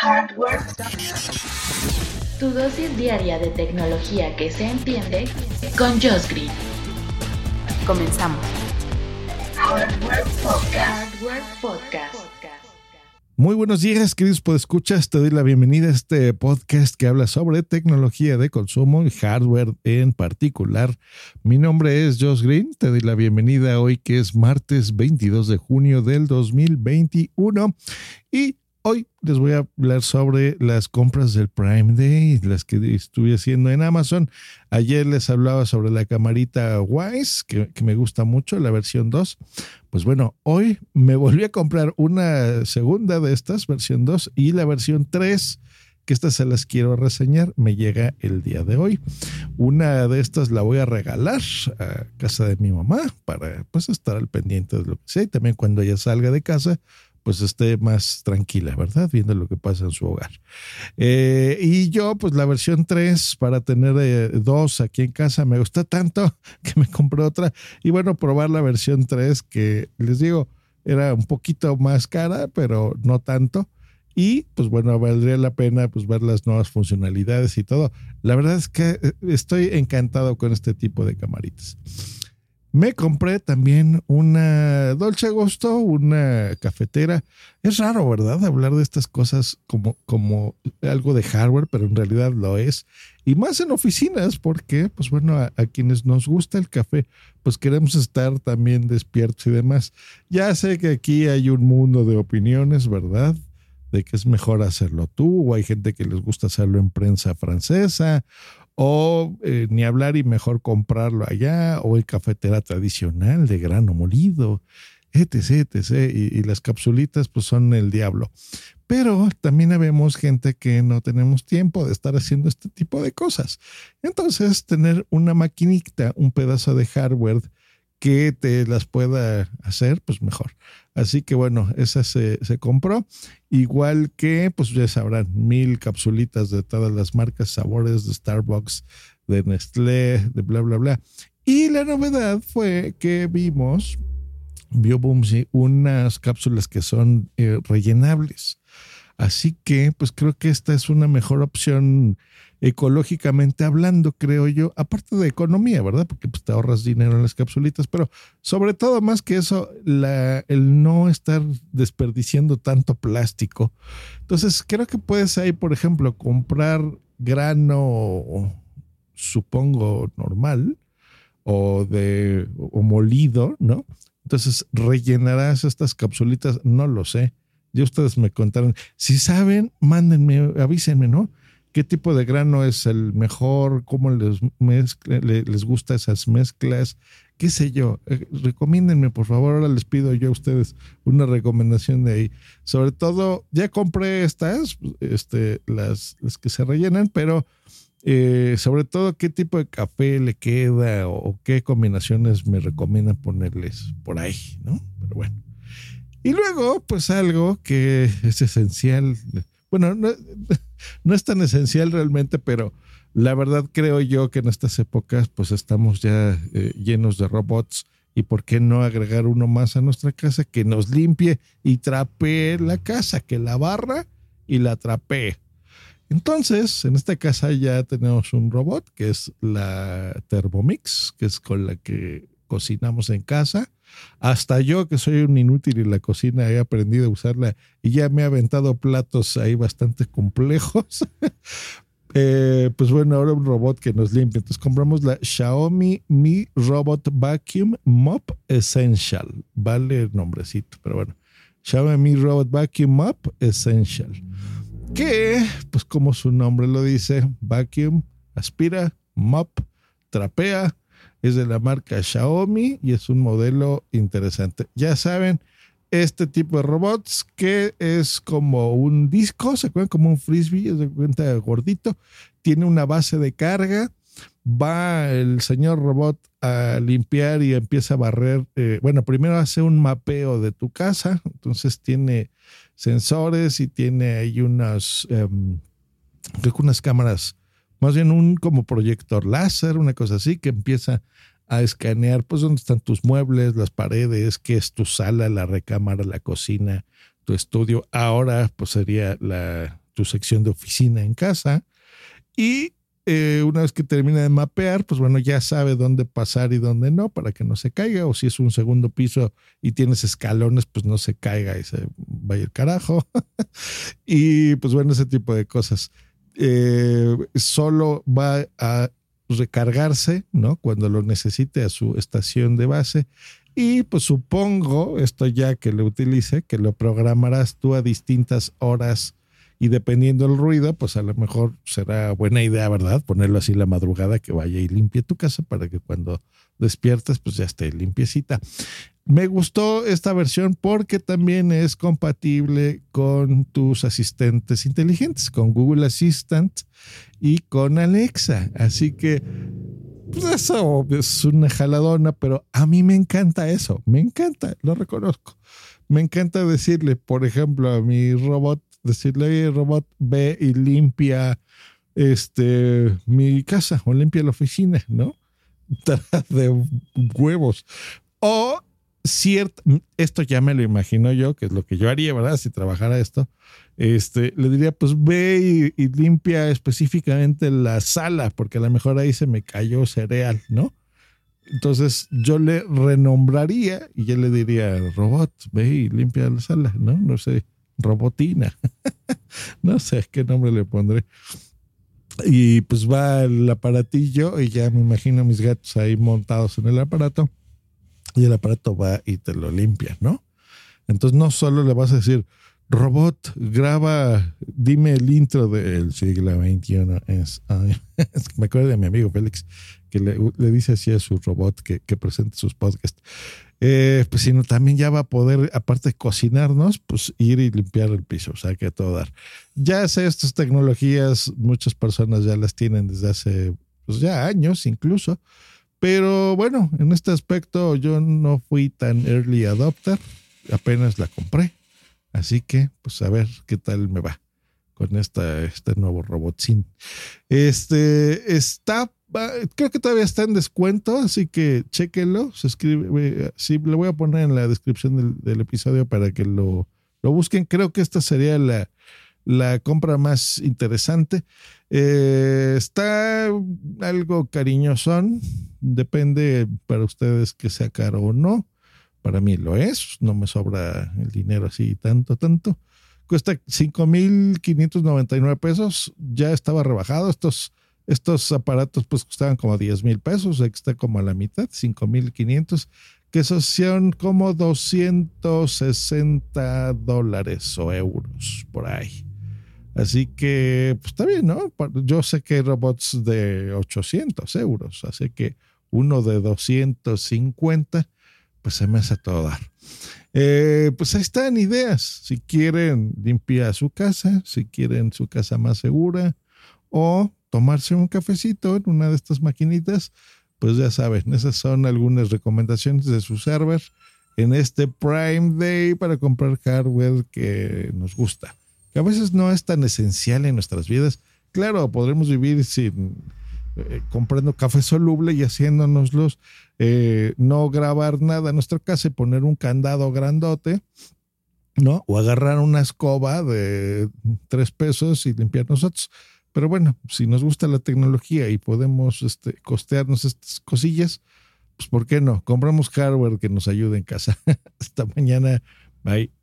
Hardware. Tu dosis diaria de tecnología que se entiende con Josh Green. Comenzamos. Hardware Podcast. Hardware Podcast. Muy buenos días, queridos podescuchas. Te doy la bienvenida a este podcast que habla sobre tecnología de consumo y hardware en particular. Mi nombre es Josh Green. Te doy la bienvenida hoy que es martes 22 de junio del 2021 y Hoy les voy a hablar sobre las compras del Prime Day, las que estuve haciendo en Amazon. Ayer les hablaba sobre la camarita Wise, que, me gusta mucho, la versión 2. Pues bueno, hoy me volví a comprar una segunda de estas, versión 2, y la versión 3 que estas se las quiero reseñar, me llega el día de hoy. Una de estas la voy a regalar a casa de mi mamá para pues estar al pendiente de lo que sea y también cuando ella salga de casa pues esté más tranquila, ¿verdad? Viendo lo que pasa en su hogar. Eh, y yo, pues la versión 3 para tener eh, dos aquí en casa me gusta tanto que me compré otra. Y bueno, probar la versión 3 que les digo, era un poquito más cara, pero no tanto. Y pues bueno, valdría la pena pues ver las nuevas funcionalidades y todo. La verdad es que eh, estoy encantado con este tipo de camaritas. Me compré también una Dolce Gusto, una cafetera. Es raro, ¿verdad? Hablar de estas cosas como, como algo de hardware, pero en realidad lo es. Y más en oficinas, porque, pues bueno, a, quienes nos gusta el café, pues queremos estar también despiertos y demás. Ya sé que aquí hay un mundo de opiniones, ¿verdad? De que es mejor hacerlo tú, o hay gente que les gusta hacerlo en prensa francesa, o eh, ni hablar y mejor comprarlo allá, o el cafetera tradicional de grano molido, etc., etc. Y, y, las capsulitas pues son el diablo. Pero también vemos gente que no tenemos tiempo de estar haciendo este tipo de cosas. Entonces, tener una maquinita, un pedazo de hardware que te las pueda hacer, pues mejor. Así que bueno, esa se, compró. Igual que, pues ya sabrán, mil capsulitas de todas las marcas, sabores de Starbucks, de Nestlé, de bla, bla, bla. Y la novedad fue que vimos, vio Boomsy, unas cápsulas que son eh, rellenables. Así que, pues creo que esta es una mejor opción ecológicamente hablando, creo yo, aparte de economía, ¿verdad? Porque pues, te ahorras dinero en las capsulitas, pero sobre todo más que eso, el no estar desperdiciando tanto plástico. Entonces, creo que puedes ahí, por ejemplo, comprar grano, supongo, normal o de o molido, ¿no? Entonces rellenarás estas capsulitas, no lo sé. Ya ustedes me contaron. Si saben, mándenme, avísenme, ¿no? qué tipo de grano es el mejor, cómo les, les gusta esas mezclas, qué sé yo. Eh, recomiéndenme, por favor, ahora les pido yo a ustedes una recomendación de ahí. Sobre todo, ya compré estas, este, las, las que se rellenan, pero eh, sobre todo qué tipo de café le queda o, qué combinaciones me recomiendan ponerles por ahí, ¿no? Pero bueno. Y luego, pues algo que es esencial bueno, no, es tan esencial realmente, pero la verdad creo yo que en estas épocas pues estamos ya eh, llenos de robots y por qué no agregar uno más a nuestra casa que nos limpie y trapee la casa, que la barra y la trapee. Entonces, en esta casa ya tenemos un robot que es la Thermomix, que es con la que cocinamos en casa. Hasta yo, que soy un inútil en la cocina, he aprendido a usarla y ya me he aventado platos ahí bastante complejos. Eh, pues bueno, ahora un robot que nos limpia. Entonces compramos la Xiaomi Mi Robot Vacuum Mop Essential. Vale el nombrecito, pero bueno. Xiaomi Mi Robot Vacuum Mop Essential. Que, pues como su nombre lo dice, vacuum, aspira, mop, trapea, es de la marca Xiaomi y es un modelo interesante. Ya saben, este tipo de robots que es como un disco, se acuerdan como un frisbee, se cuenta gordito, tiene una base de carga, va el señor robot a limpiar y empieza a barrer, eh, bueno, primero hace un mapeo de tu casa, entonces tiene sensores y tiene ahí unas, em, creo que unas cámaras más bien un como proyector láser, una cosa así, que empieza a escanear, pues, dónde están tus muebles, las paredes, qué es tu sala, la recámara, la cocina, tu estudio. Ahora, pues, sería la, tu sección de oficina en casa. Y eh, una vez que termina de mapear, pues bueno, ya sabe dónde pasar y dónde no para que no se caiga. O si es un segundo piso y tienes escalones, pues no se caiga y se vaya el carajo. y pues bueno, ese tipo de cosas. Eh, solo va a recargarse, ¿no? Cuando lo necesite a su estación de base. Y pues supongo, esto ya que lo utilice, que lo programarás tú a distintas horas y dependiendo del ruido, pues a lo mejor será buena idea, ¿verdad? Ponerlo así la madrugada que vaya y limpie tu casa para que cuando despiertes, pues ya esté limpiecita. Me gustó esta versión porque también es compatible con tus asistentes inteligentes, con Google Assistant y con Alexa. Así que pues eso es una jaladona, pero a mí me encanta eso, me encanta, lo reconozco. Me encanta decirle, por ejemplo, a mi robot, decirle, robot, ve y limpia este, mi casa o limpia la oficina, ¿no? De huevos. O cierto, esto ya me lo imagino yo, que es lo que yo haría, ¿verdad? Si trabajara esto, este, le diría, pues ve y, limpia específicamente la sala, porque a lo mejor ahí se me cayó cereal, ¿no? Entonces yo le renombraría y yo le diría, robot, ve y limpia la sala, ¿no? No sé, robotina. no sé qué nombre le pondré. Y pues va el aparatillo y ya me imagino mis gatos ahí montados en el aparato y el aparato va y te lo limpia, ¿no? Entonces no solo le vas a decir, robot, graba, dime el intro del siglo XXI. Es, me acuerdo de mi amigo Félix, que le, dice así a su robot que, que presente sus podcasts. Eh, pues sino también ya va a poder, aparte de cocinarnos, pues ir y limpiar el piso, o sea que todo dar. Ya sé, estas tecnologías, muchas personas ya las tienen desde hace, pues ya años incluso, pero bueno, en este aspecto yo no fui tan early adopter, apenas la compré. Así que, pues a ver qué tal me va con esta, este nuevo robotín. Este está, creo que todavía está en descuento, así que chéquenlo. Se escribe, sí, lo voy a poner en la descripción del, episodio para que lo, lo busquen. Creo que esta sería la, la compra más interesante. Eh, está algo cariñosón, depende para ustedes que sea caro o no. Para mí lo es, no me sobra el dinero así tanto, tanto. Cuesta 5.599 pesos, ya estaba rebajado. Estos, estos aparatos pues costaban como 10 mil pesos, aquí está como a la mitad, 5.500 que esos son como 260 dólares o euros por ahí. Así que, pues está bien, ¿no? Yo sé que hay robots de 800 euros, así que uno de 250, pues se me hace todo dar. Eh, pues ahí están ideas. Si quieren limpiar su casa, si quieren su casa más segura o tomarse un cafecito en una de estas maquinitas, pues ya saben, esas son algunas recomendaciones de su server en este Prime Day para comprar hardware que nos gusta que a veces no es tan esencial en nuestras vidas. Claro, podremos vivir sin eh, comprando café soluble y haciéndonoslos, eh, no grabar nada en nuestra casa y poner un candado grandote, ¿no? O agarrar una escoba de tres pesos y limpiar nosotros. Pero bueno, si nos gusta la tecnología y podemos este, costearnos estas cosillas, pues ¿por qué no? Compramos hardware que nos ayude en casa. Hasta mañana. Bye.